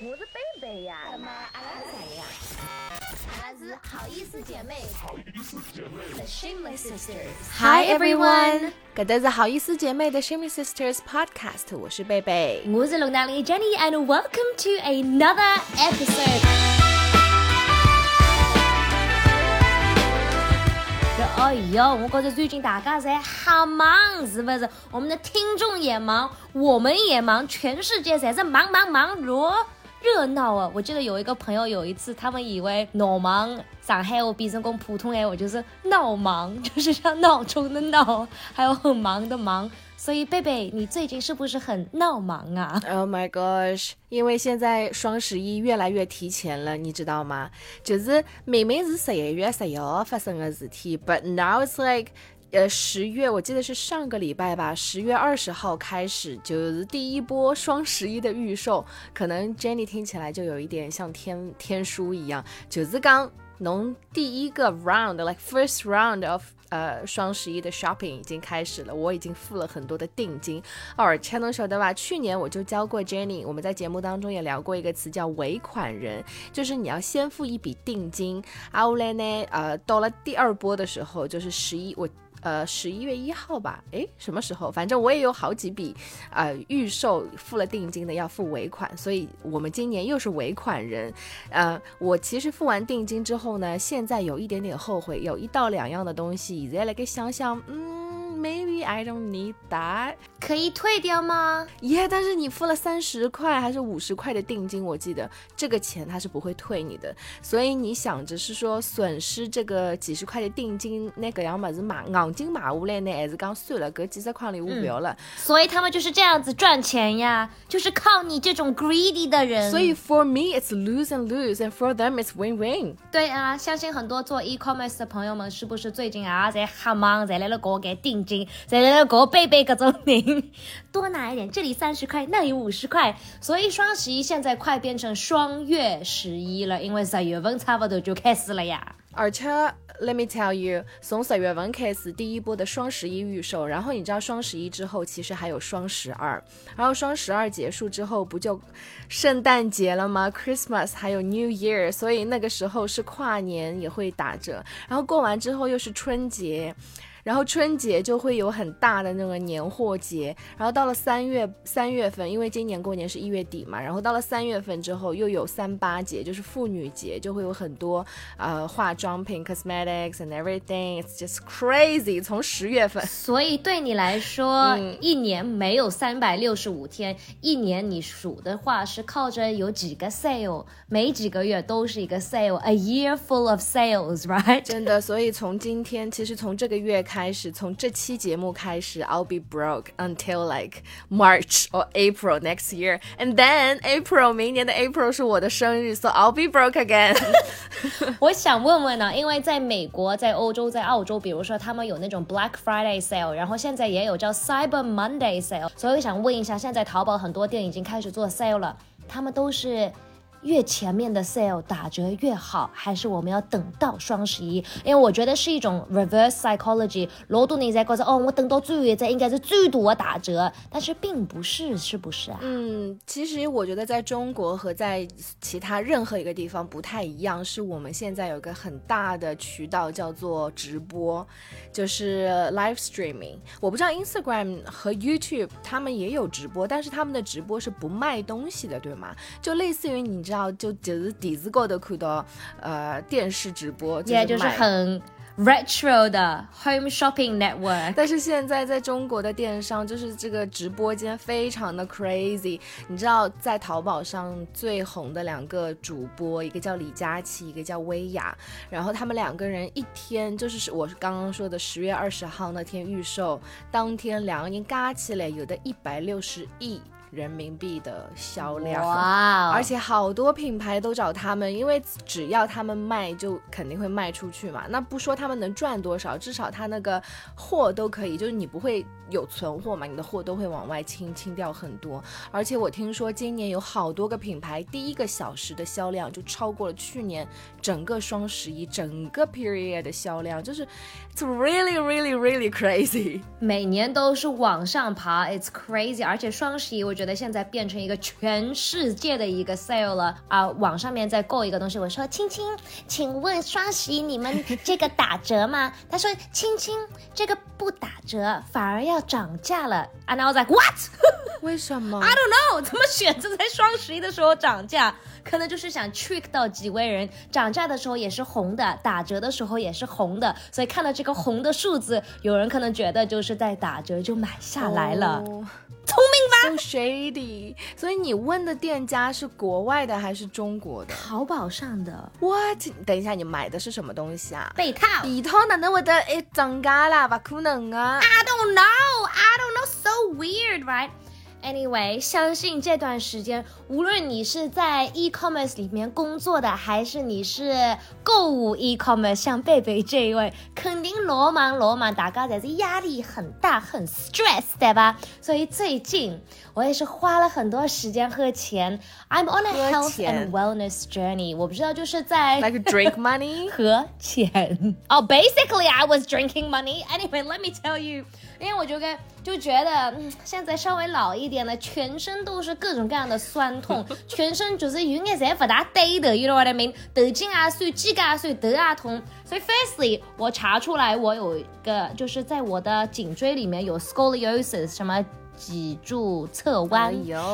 我是贝贝呀。那么阿拉是谁呀？阿拉是好意思姐妹。好意思姐妹。The Shameless Sisters。Hi everyone，搿搭是好意思姐妹的 Shameless Sisters Podcast，我是贝贝。我是龙大里 Jenny，and welcome to another episode。哎呦，我觉着最近大家在好忙，是不是？我们的听众也忙，我们也忙，全世界侪是忙忙忙碌，热闹啊！我记得有一个朋友有一次，他们以为闹忙上海话变成讲普通话，就是闹忙，就是像闹钟的闹，还有很忙的忙。所以贝贝，你最近是不是很闹忙啊？Oh my gosh！因为现在双十一越来越提前了，你知道吗？就是明明是十一月十一号发生的事体，but now it's like，呃，十月，我记得是上个礼拜吧，十月二十号开始就是第一波双十一的预售。可能 Jenny 听起来就有一点像天天书一样，就是刚侬第一个 round，like first round of。呃，双十一的 shopping 已经开始了，我已经付了很多的定金。而且能晓得吧？去年我就教过 Jenny，我们在节目当中也聊过一个词叫尾款人，就是你要先付一笔定金，后来呢，呃，到了第二波的时候，就是十一我。呃，十一月一号吧，诶，什么时候？反正我也有好几笔，呃，预售付了定金的要付尾款，所以我们今年又是尾款人。呃，我其实付完定金之后呢，现在有一点点后悔，有一到两样的东西，现在来给想想，嗯。I don't need that，可以退掉吗？Yeah，但是你付了三十块还是五十块的定金，我记得这个钱他是不会退你的。所以你想着是说损失这个几十块的定金，那个样么子买硬金买下来呢，还是讲算了，搿几十块里我不要了。所以他们就是这样子赚钱呀，就是靠你这种 greedy 的人。所以 for me it's lose and lose，and for them it's win win。对啊，相信很多做 e-commerce 的朋友们是不是最近啊在瞎忙，在来了给我给定。在那个贝贝各种名，多拿一点，这里三十块，那里五十块，所以双十一现在快变成双月十一了，因为十月份差不多就开始了呀。而且，Let me tell you，从十月份开始第一波的双十一预售，然后你知道双十一之后其实还有双十二，然后双十二结束之后不就圣诞节了吗？Christmas 还有 New Year，所以那个时候是跨年也会打折，然后过完之后又是春节。然后春节就会有很大的那个年货节，然后到了三月三月份，因为今年过年是一月底嘛，然后到了三月份之后又有三八节，就是妇女节，就会有很多呃化妆品 cosmetics and everything. It's just crazy. 从十月份，所以对你来说，一年没有三百六十五天，一年你数的话是靠着有几个 sale，每几个月都是一个 sale，a year full of sales, right？真的，所以从今天，其实从这个月开。开始从这期节目开始，I'll be broke until like March or April next year, and then April 明年的 April 是我的生日，so I'll be broke again 我想问问呢，因为在美国、在欧洲、在澳洲，比如说他们有那种 Black Friday sale，然后现在也有叫 Cyber Monday sale，所以我想问一下，现在淘宝很多店已经开始做 sale 了，他们都是。越前面的 sale 打折越好，还是我们要等到双十一？因为我觉得是一种 reverse psychology。罗多你在告诉哦，我等到最后一应该是最多打折，但是并不是，是不是啊？嗯，其实我觉得在中国和在其他任何一个地方不太一样，是我们现在有个很大的渠道叫做直播，就是 live streaming。我不知道 Instagram 和 YouTube 他们也有直播，但是他们的直播是不卖东西的，对吗？就类似于你。知道就就是电视高头看到，呃，电视直播，也就是很 retro 的 home shopping network。但是现在在中国的电商，就是这个直播间非常的 crazy。你知道，在淘宝上最红的两个主播，一个叫李佳琦，一个叫薇娅。然后他们两个人一天，就是我是刚刚说的十月二十号那天预售，当天两个人加起来有的一百六十亿。人民币的销量，哇！而且好多品牌都找他们，因为只要他们卖，就肯定会卖出去嘛。那不说他们能赚多少，至少他那个货都可以，就是你不会有存货嘛，你的货都会往外清，清掉很多。而且我听说今年有好多个品牌，第一个小时的销量就超过了去年整个双十一整个 period 的销量，就是 it's really really really crazy。每年都是往上爬，it's crazy。而且双十一我。觉得现在变成一个全世界的一个 sale 了啊！网上面在购一个东西，我说青青，请问双十一你们 这个打折吗？他说青青，这个不打折，反而要涨价了。And I was like what？为什么？I don't know，怎么选择在双十一的时候涨价？可能就是想 trick 到几位人，涨价的时候也是红的，打折的时候也是红的，所以看到这个红的数字，有人可能觉得就是在打折，就买下来了。聪明吧？So shady。所以你问的店家是国外的还是中国的？淘宝上的。What？等一下，你买的是什么东西啊？被套。被套哪能会得诶涨价啦？不可能啊！I don't know. I don't know. So weird, right? Anyway，相信这段时间，无论你是在 e-commerce 里面工作的，还是你是购物 e-commerce，像贝贝这一位，肯定罗忙罗忙，大家在这压力很大，很 stress，对吧？所以最近我也是花了很多时间和钱。I'm on a health and wellness journey。我不知道就是在 like drink money 和钱。哦，basically I was drinking money. Anyway，let me tell you。因为我就跟就觉得，嗯，现在稍微老一点了，全身都是各种各样的酸痛，全身就是有眼侪不大对的，you know what I mean？头颈啊酸，肩胛酸，头啊痛。所以，firstly，我查出来我有一个，就是在我的颈椎里面有 scoliosis，什么？脊柱侧弯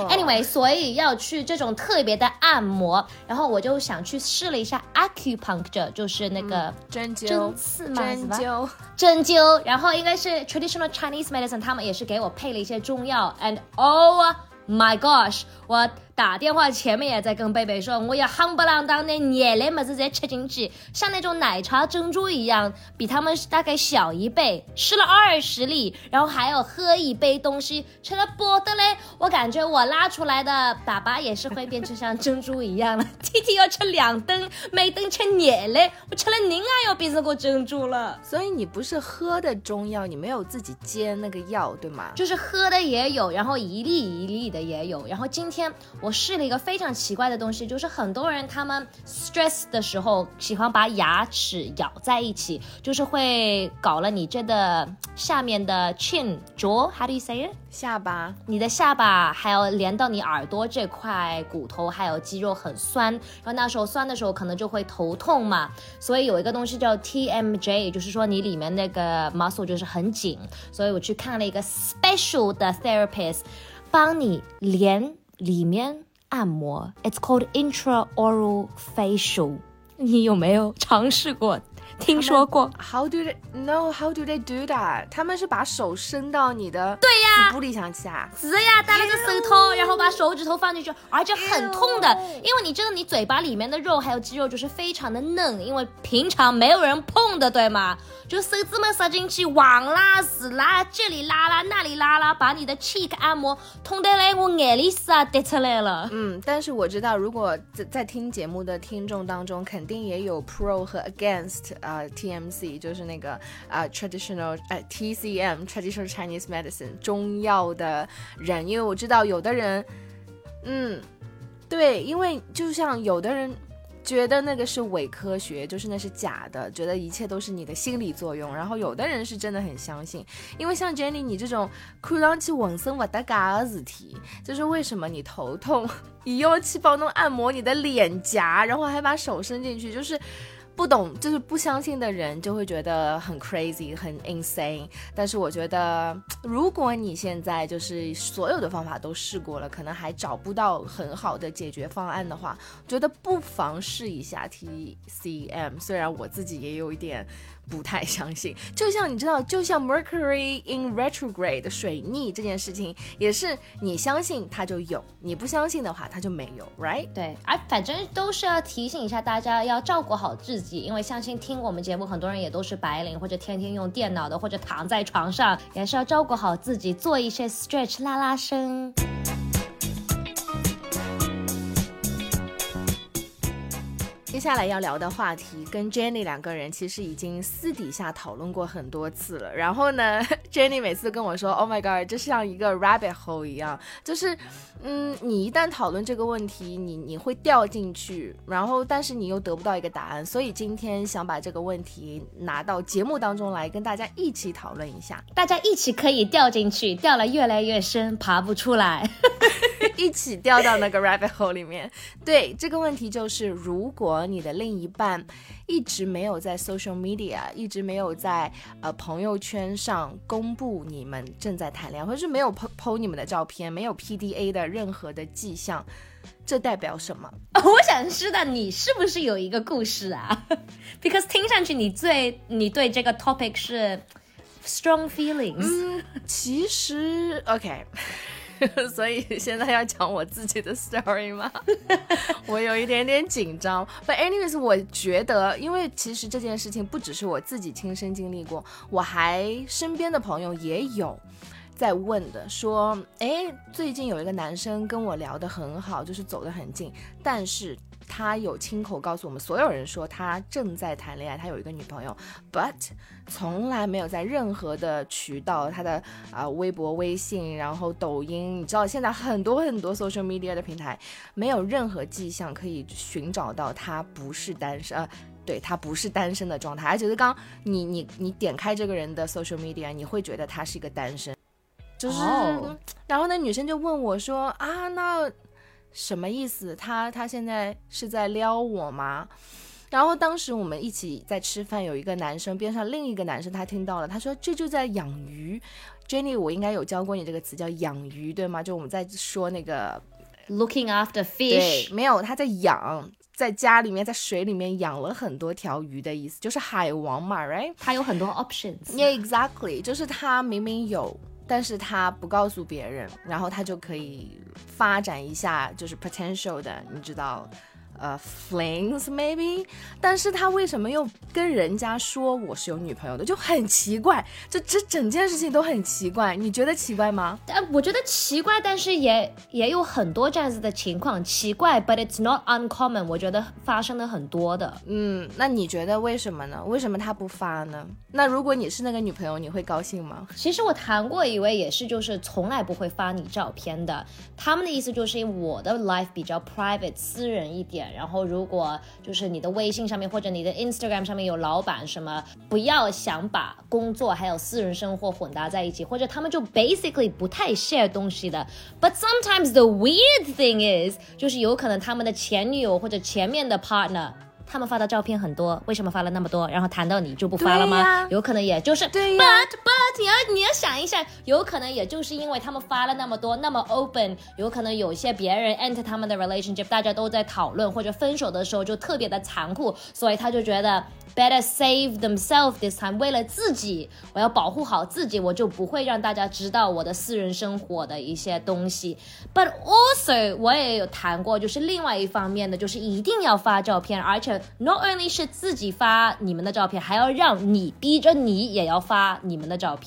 ，anyway，所以要去这种特别的按摩，然后我就想去试了一下 acupuncture，就是那个针灸、针刺嘛，针灸、针灸，然后应该是 traditional Chinese medicine，他们也是给我配了一些中药，and oh my gosh，我。打电话前面也在跟贝贝说，我要夯不啷当的捏的么子再吃进去，像那种奶茶珍珠一样，比他们大概小一倍，吃了二十粒，然后还要喝一杯东西，吃了不得嘞！我感觉我拉出来的粑粑也是会变成像珍珠一样了。天天要吃两顿，每顿吃捏嘞，我吃了您啊要变成个珍珠了。所以你不是喝的中药，你没有自己煎那个药对吗？就是喝的也有，然后一粒一粒的也有，然后今天。我试了一个非常奇怪的东西，就是很多人他们 stress 的时候喜欢把牙齿咬在一起，就是会搞了你这的下面的 chin jaw，how do you say it？下巴，你的下巴还有连到你耳朵这块骨头还有肌肉很酸，然后那时候酸的时候可能就会头痛嘛，所以有一个东西叫 TMJ，就是说你里面那个 muscle 就是很紧，所以我去看了一个 special 的 therapist，帮你连。里面按摩，It's called intraoral facial。你有没有尝试过？听说过？How do they know? How do they do that? 他们是把手伸到你的对呀，部里想去啊？是呀，戴了个手套，然后把手指头放进去，而且很痛的，因为你知道你嘴巴里面的肉还有肌肉就是非常的嫩，因为平常没有人碰的，对吗？就手指们塞进去，往拉死拉，这里拉拉，那里拉拉，把你的 cheek 按摩，痛得嘞，我眼泪丝啊滴出来了。嗯，但是我知道，如果在在听节目的听众当中，肯定也有 pro 和 against 啊，TMC 就是那个啊 traditional 呃 TCM traditional Chinese medicine 中药的人，因为我知道有的人，嗯，对，因为就像有的人。觉得那个是伪科学，就是那是假的，觉得一切都是你的心理作用。然后有的人是真的很相信，因为像 Jenny 你这种看上去浑身不搭嘎的事体，就是为什么你头痛，你要去帮弄按摩你的脸颊，然后还把手伸进去，就是。不懂就是不相信的人就会觉得很 crazy 很 insane，但是我觉得如果你现在就是所有的方法都试过了，可能还找不到很好的解决方案的话，觉得不妨试一下 TCM，虽然我自己也有一点。不太相信，就像你知道，就像 Mercury in retrograde 水逆这件事情，也是你相信它就有，你不相信的话它就没有，right？对，而，反正都是要提醒一下大家要照顾好自己，因为相信听我们节目很多人也都是白领或者天天用电脑的，或者躺在床上，也是要照顾好自己，做一些 stretch 拉拉伸。接下来要聊的话题跟 Jenny 两个人其实已经私底下讨论过很多次了。然后呢，Jenny 每次跟我说：“Oh my god，就像一个 rabbit hole 一样，就是嗯，你一旦讨论这个问题，你你会掉进去，然后但是你又得不到一个答案。所以今天想把这个问题拿到节目当中来，跟大家一起讨论一下，大家一起可以掉进去，掉了越来越深，爬不出来。”一起掉到那个 rabbit hole 里面。对这个问题就是，如果你的另一半一直没有在 social media，一直没有在呃朋友圈上公布你们正在谈恋爱，或者是没有 po po 你们的照片，没有 PDA 的任何的迹象，这代表什么？我想知道你是不是有一个故事啊？Because 听上去你最你对这个 topic 是 strong feelings。嗯，其实 OK。所以现在要讲我自己的 story 吗？我有一点点紧张。But anyways，我觉得，因为其实这件事情不只是我自己亲身经历过，我还身边的朋友也有在问的，说，哎，最近有一个男生跟我聊得很好，就是走得很近，但是。他有亲口告诉我们所有人说他正在谈恋爱，他有一个女朋友，but 从来没有在任何的渠道，他的啊微博、微信，然后抖音，你知道现在很多很多 social media 的平台，没有任何迹象可以寻找到他不是单身，呃，对他不是单身的状态，而且是刚你你你点开这个人的 social media，你会觉得他是一个单身，就是，然后那女生就问我说啊那。什么意思？他他现在是在撩我吗？然后当时我们一起在吃饭，有一个男生边上另一个男生他听到了，他说这就在养鱼。Jenny，我应该有教过你这个词叫养鱼，对吗？就我们在说那个 looking after fish，没有，他在养，在家里面在水里面养了很多条鱼的意思，就是海王嘛，right？他有很多 options。Yeah，exactly，就是他明明有。但是他不告诉别人，然后他就可以发展一下，就是 potential 的，你知道。呃，flings maybe，但是他为什么又跟人家说我是有女朋友的，就很奇怪，这这整件事情都很奇怪，你觉得奇怪吗？但，我觉得奇怪，但是也也有很多这样子的情况，奇怪，but it's not uncommon，我觉得发生的很多的。嗯，那你觉得为什么呢？为什么他不发呢？那如果你是那个女朋友，你会高兴吗？其实我谈过一位也是，就是从来不会发你照片的，他们的意思就是因为我的 life 比较 private 私人一点。然后，如果就是你的微信上面或者你的 Instagram 上面有老板什么，不要想把工作还有私人生活混搭在一起，或者他们就 basically 不太 share 东西的。But sometimes the weird thing is，就是有可能他们的前女友或者前面的 partner。他们发的照片很多，为什么发了那么多？然后谈到你就不发了吗？有可能也就是对，but but 你要你要想一下，有可能也就是因为他们发了那么多，那么 open，有可能有些别人 enter 他们的 relationship，大家都在讨论，或者分手的时候就特别的残酷，所以他就觉得。Better save themselves this time。为了自己，我要保护好自己，我就不会让大家知道我的私人生活的一些东西。But also，我也有谈过，就是另外一方面的，就是一定要发照片，而且 not only 是自己发你们的照片，还要让你逼着你也要发你们的照片。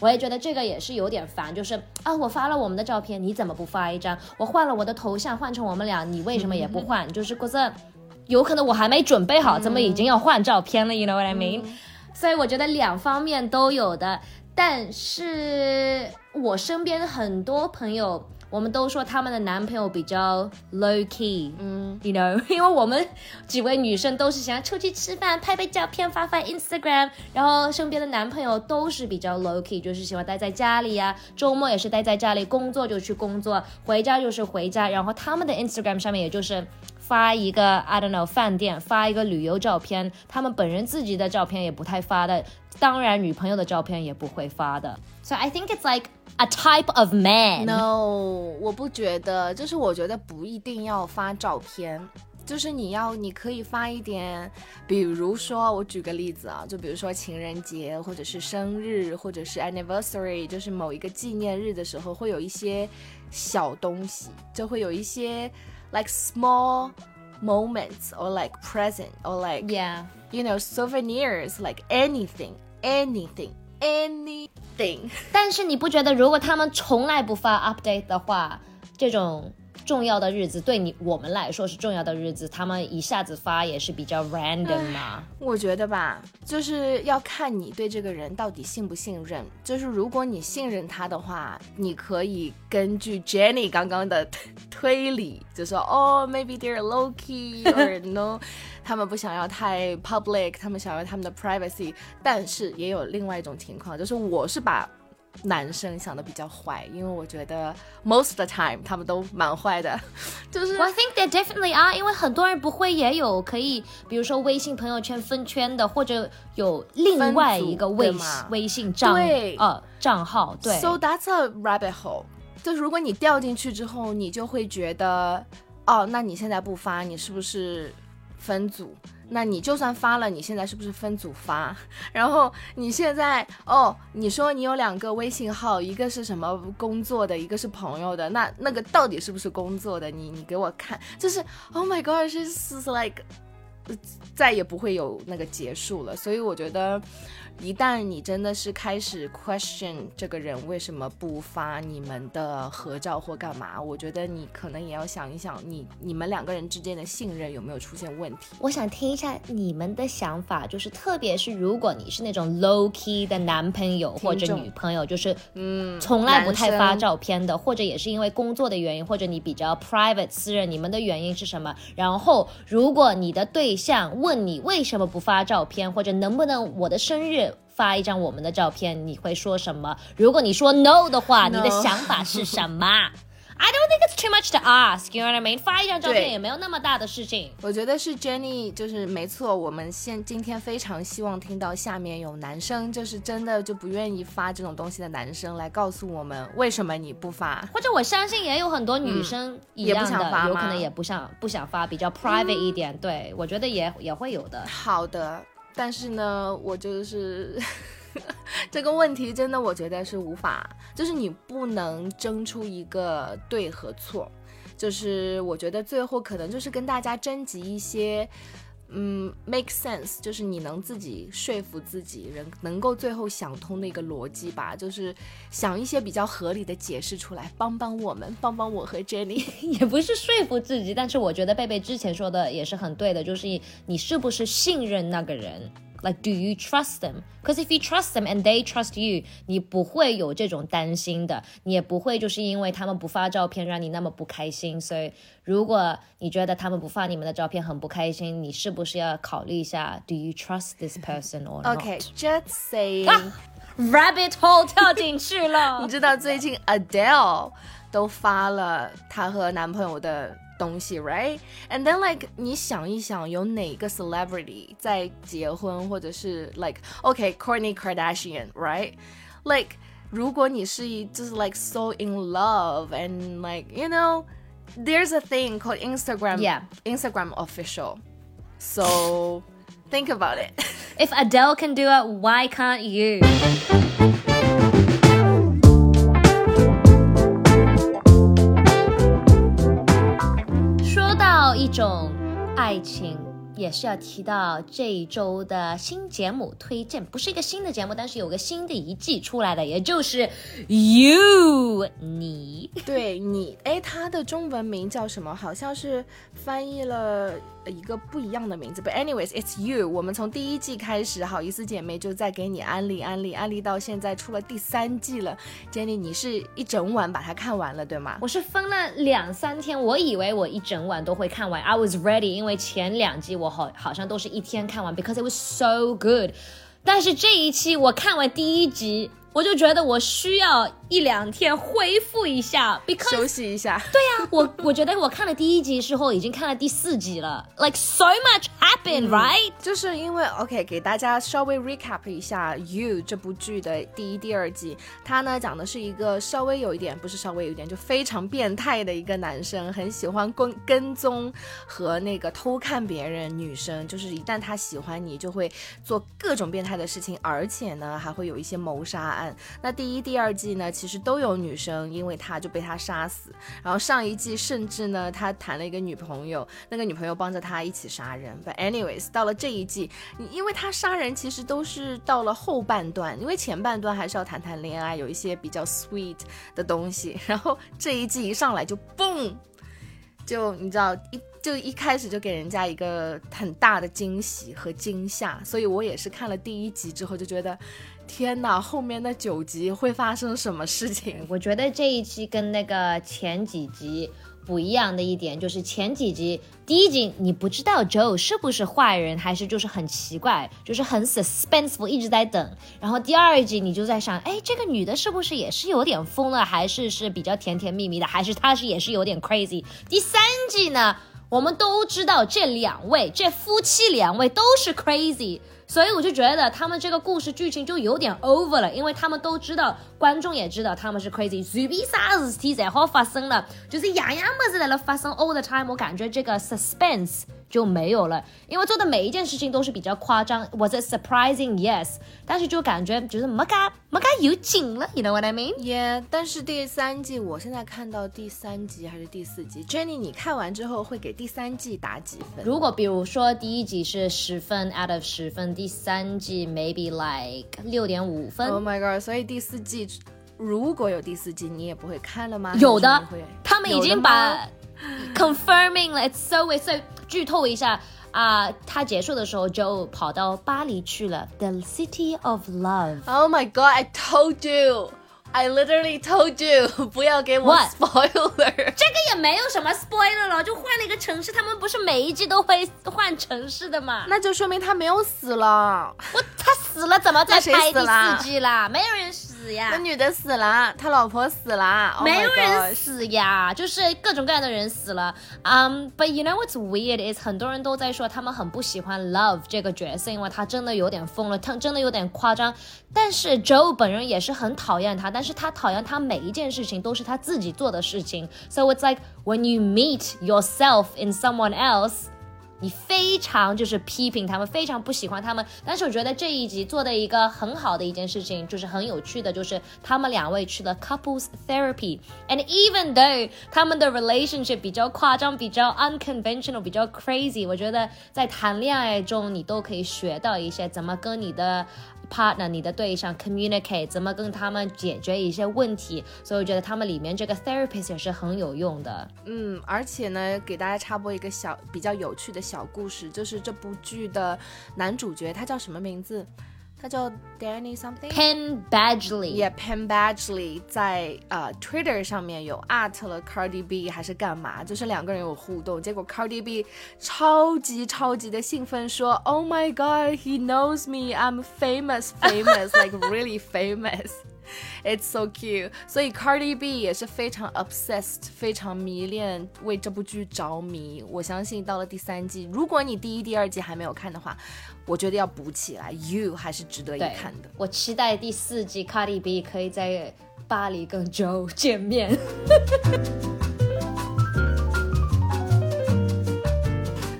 我也觉得这个也是有点烦，就是啊，我发了我们的照片，你怎么不发一张？我换了我的头像，换成我们俩，你为什么也不换？就是觉得。有可能我还没准备好，怎么已经要换照片了？You know what I mean？所以我觉得两方面都有的，但是我身边很多朋友，我们都说他们的男朋友比较 low key，嗯，You know，因为我们几位女生都是想要出去吃饭，拍拍照片发发 Instagram，然后身边的男朋友都是比较 low key，就是喜欢待在家里呀，周末也是待在家里，工作就去工作，回家就是回家，然后他们的 Instagram 上面也就是。发一个 I don't know 饭店，发一个旅游照片，他们本人自己的照片也不太发的，当然女朋友的照片也不会发的。So I think it's like a type of man. No，我不觉得，就是我觉得不一定要发照片，就是你要你可以发一点，比如说我举个例子啊，就比如说情人节或者是生日或者是 anniversary，就是某一个纪念日的时候会有一些小东西，就会有一些。like small moments or like present or like yeah you know souvenirs like anything anything anything 但是你不觉得如果他们从来不发 update 的话，这种重要的日子，对你我们来说是重要的日子，他们一下子发也是比较 random 嘛。我觉得吧，就是要看你对这个人到底信不信任。就是如果你信任他的话，你可以根据 Jenny 刚刚的推理，就说哦，maybe they're low key or no，他们不想要太 public，他们想要他们的 privacy。但是也有另外一种情况，就是我是把。男生想的比较坏，因为我觉得 most of the time 他们都蛮坏的，就是 I think they definitely are，因为很多人不会也有可以，比如说微信朋友圈分圈的，或者有另外一个微微信账呃账号，对。So that's a rabbit hole，就是如果你掉进去之后，你就会觉得，哦，那你现在不发，你是不是分组？那你就算发了，你现在是不是分组发？然后你现在哦，你说你有两个微信号，一个是什么工作的，一个是朋友的，那那个到底是不是工作的？你你给我看，就是 Oh my god she's like 再也不会有那个结束了。所以我觉得。一旦你真的是开始 question 这个人为什么不发你们的合照或干嘛，我觉得你可能也要想一想，你你们两个人之间的信任有没有出现问题？我想听一下你们的想法，就是特别是如果你是那种 low key 的男朋友或者女朋友，就是嗯，从来不太发照片的，或者也是因为工作的原因，或者你比较 private 私人，你们的原因是什么？然后如果你的对象问你为什么不发照片，或者能不能我的生日？发一张我们的照片，你会说什么？如果你说 no 的话，你的想法是什么？I don't think it's too much to ask. You know what I mean? 发一张照片也没有那么大的事情。我觉得是 Jenny，就是没错。我们现今天非常希望听到下面有男生，就是真的就不愿意发这种东西的男生来告诉我们为什么你不发。或者我相信也有很多女生一样的，有可能也不想不想发，比较 private 一点。对我觉得也也会有的。好的。但是呢，我就是 这个问题，真的我觉得是无法，就是你不能争出一个对和错，就是我觉得最后可能就是跟大家征集一些。嗯，make sense，就是你能自己说服自己，人能够最后想通的一个逻辑吧，就是想一些比较合理的解释出来，帮帮我们，帮帮我和 Jenny，也不是说服自己，但是我觉得贝贝之前说的也是很对的，就是你是不是信任那个人。Like, do you trust them? Because if you trust them and they trust you，你不会有这种担心的，你也不会就是因为他们不发照片让你那么不开心。所以，如果你觉得他们不发你们的照片很不开心，你是不是要考虑一下？Do you trust this person or not? Okay, just saying. Rabbit hole 跳进去了。你知道最近 Adele 都发了她和男朋友的。 东西，right？And then like 你想一想，有哪个 celebrity 在结婚，或者是 like OK，Kourtney Kardashian，right？Like 如果你是就是 like so in love and like you know there's a thing called Instagram yeah Instagram official so think about it if Adele can do it why can't you 一种爱情。也是要提到这一周的新节目推荐，不是一个新的节目，但是有个新的一季出来的，也就是 You 你，对你，哎，它的中文名叫什么？好像是翻译了一个不一样的名字。But anyways, it's you。我们从第一季开始，好意思姐妹就在给你安利安利安利，到现在出了第三季了。Jenny，你是一整晚把它看完了，对吗？我是分了两三天，我以为我一整晚都会看完。I was ready，因为前两季我。好好像都是一天看完，because it was so good。但是这一期我看完第一集。我就觉得我需要一两天恢复一下，because 休息一下。对呀，我我觉得我看了第一集之后，已经看了第四集了。Like so much happened, right？就是因为 OK，给大家稍微 recap 一下《You》这部剧的第一、第二季。它呢讲的是一个稍微有一点，不是稍微有一点，就非常变态的一个男生，很喜欢跟跟踪和那个偷看别人女生。就是一旦他喜欢你，就会做各种变态的事情，而且呢还会有一些谋杀案。那第一、第二季呢，其实都有女生，因为他就被他杀死。然后上一季甚至呢，他谈了一个女朋友，那个女朋友帮着他一起杀人。But anyways，到了这一季，你因为他杀人其实都是到了后半段，因为前半段还是要谈谈恋爱，有一些比较 sweet 的东西。然后这一季一上来就嘣。就你知道一就一开始就给人家一个很大的惊喜和惊吓，所以我也是看了第一集之后就觉得，天哪，后面的九集会发生什么事情？我觉得这一期跟那个前几集不一样的一点，就是前几集第一集你不知道 Joe 是不是坏人，还是就是很奇怪，就是很 suspenseful，一直在等。然后第二集你就在想，哎，这个女的是不是也是有点疯了，还是是比较甜甜蜜蜜的，还是她是也是有点 crazy？第三季呢，我们都知道这两位这夫妻两位都是 crazy。所以我就觉得他们这个故事剧情就有点 over 了，因为他们都知道，观众也知道他们是 crazy，随便啥事体然后发生了，就是样样么子在那发生 all the time，我感觉这个 suspense 就没有了，因为做的每一件事情都是比较夸张，was it surprising yes，但是就感觉就是没嘎没嘎有劲了，you know what I mean？Yeah，！但是第三季我现在看到第三集还是第四集，Jenny，你看完之后会给第三季打几分？如果比如说第一集是十分 out of 十分，第三季 maybe like 六点五分。Oh my god！所以第四季如果有第四季，你也不会看了吗？有的他们已经把 confirming 了，it's so it's so 剧透一下啊、他结束的时候就跑到巴黎去了，the city of love。Oh my god! I told you. I literally told you 不要给我 spoiler。这个也没有什么 spoiler 了，就换了一个城市，他们不是每一季都会换城市的吗？那就说明他没有死了。我他死了，怎么再拍第四季啦？没有人死呀那。女的死了，他老婆死了。Oh 没有人死呀，就是各种各样的人死了。嗯、b u t you know what's weird is 很多人都在说他们很不喜欢 Love 这个角色，因为他真的有点疯了，他真的有点夸张。但是 Joe 本人也是很讨厌他，但是是他讨厌他每一件事情都是他自己做的事情。So it's like when you meet yourself in someone else. 你非常就是批评他们，非常不喜欢他们。但是我觉得这一集做的一个很好的一件事情，就是很有趣的，就是他们两位去了 couples therapy，and even though 他们的 relationship 比较夸张、比较 unconventional、比较 crazy，我觉得在谈恋爱中你都可以学到一些怎么跟你的 partner、你的对象 communicate，怎么跟他们解决一些问题。所以我觉得他们里面这个 therapist 也是很有用的。嗯，而且呢，给大家插播一个小比较有趣的小故事，就是这部剧的男主角他叫什么名字？他叫 Danny something。 Pen Badgley。 Yeah, Penn Badgley 在呃 Twitter 上面有 at 了 Cardi B 还是干嘛，就是两个人有互动，结果 Cardi B 超级超级的兴奋说，Oh my God, he knows me, I'm famous, famous, like really famous. It's so cute，所以 Cardi B 也是非常 obsessed，非常迷恋，为这部剧着迷。我相信到了第三季，如果你第一、第二季还没有看的话，我觉得要补起来，You 还是值得一看的。我期待第四季 Cardi B 可以在巴黎跟 Joe 见面。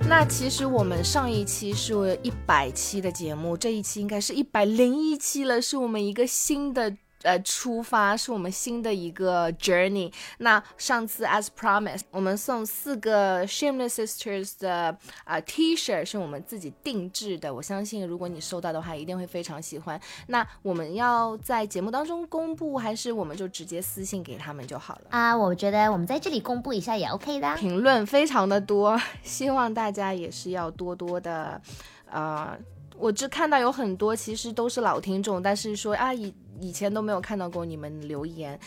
那其实我们上一期是一百期的节目，这一期应该是一百零一期了，是我们一个新的。呃，出发是我们新的一个 journey。那上次 as promised，我们送四个 Shameless Sisters 的啊、T-shirt，是我们自己定制的。我相信如果你收到的话，一定会非常喜欢。那我们要在节目当中公布，还是我们就直接私信给他们就好了？啊，我觉得我们在这里公布一下也 OK 的。评论非常的多，希望大家也是要多多的，呃，我只看到有很多其实都是老听众，但是说啊以以前都没有看到过你们留言，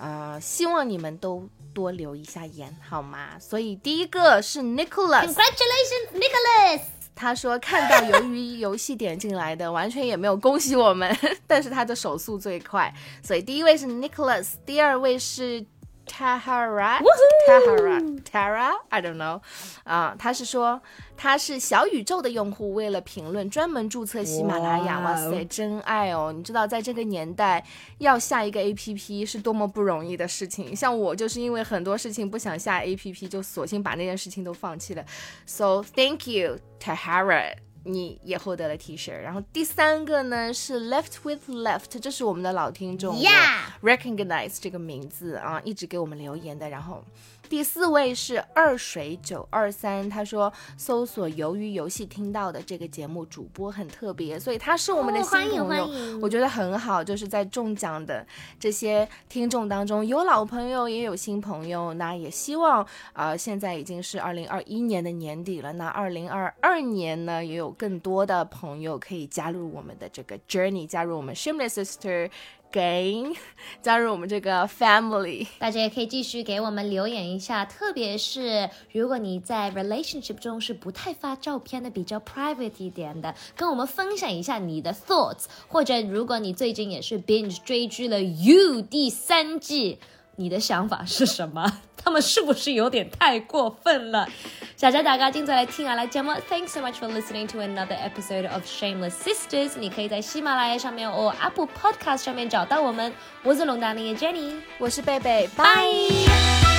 呃，希望你们都多留一下言好吗？所以第一个是 Nicholas，Congratulations, Nicholas！他说看到由于游戏点进来的，完全也没有恭喜我们，但是他的手速最快，所以第一位是 Nicholas，第二位是 Tahara Tahara Tara I don't know，啊、他是说他是小宇宙的用户，为了评论专门注册喜马拉雅，哇哇塞，真爱哦！你知道在这个年代要下一个 APP 是多么不容易的事情，像我就是因为很多事情不想下 APP，就索性把那件事情都放弃了。So thank you, Tahara，你也获得了 T 恤。然后第三个呢是 Left with Left，这是我们的老听众，Yeah，recognize 这个名字啊，一直给我们留言的。然后第四位是二水九二三，他说搜索鱿鱼游戏听到的这个节目主播很特别，所以他是我们的新朋友，欢迎欢迎我觉得很好，就是在中奖的这些听众当中，有老朋友也有新朋友，那也希望呃现在已经是二零二一年的年底了，那二零二二年呢也有更多的朋友可以加入我们的这个 journey，加入我们 Shameless Sister。Gang，加入我们这个 family。大家也可以继续给我们留言一下，特别是如果你在 relationship 中是不太发照片的，比较 private 一点的，跟我们分享一下你的 thoughts，或者如果你最近也是 binge 追剧了 You 第三季。你的想法是什么？他们是不是有点太过分了？谢谢大家今早来听阿拉节目，Thanks so much for listening to another episode of Shameless Sisters。你可以在喜马拉雅上面或 Apple Podcast 上面找到我们。我是龙丹妮的 Jenny，我是贝贝，拜。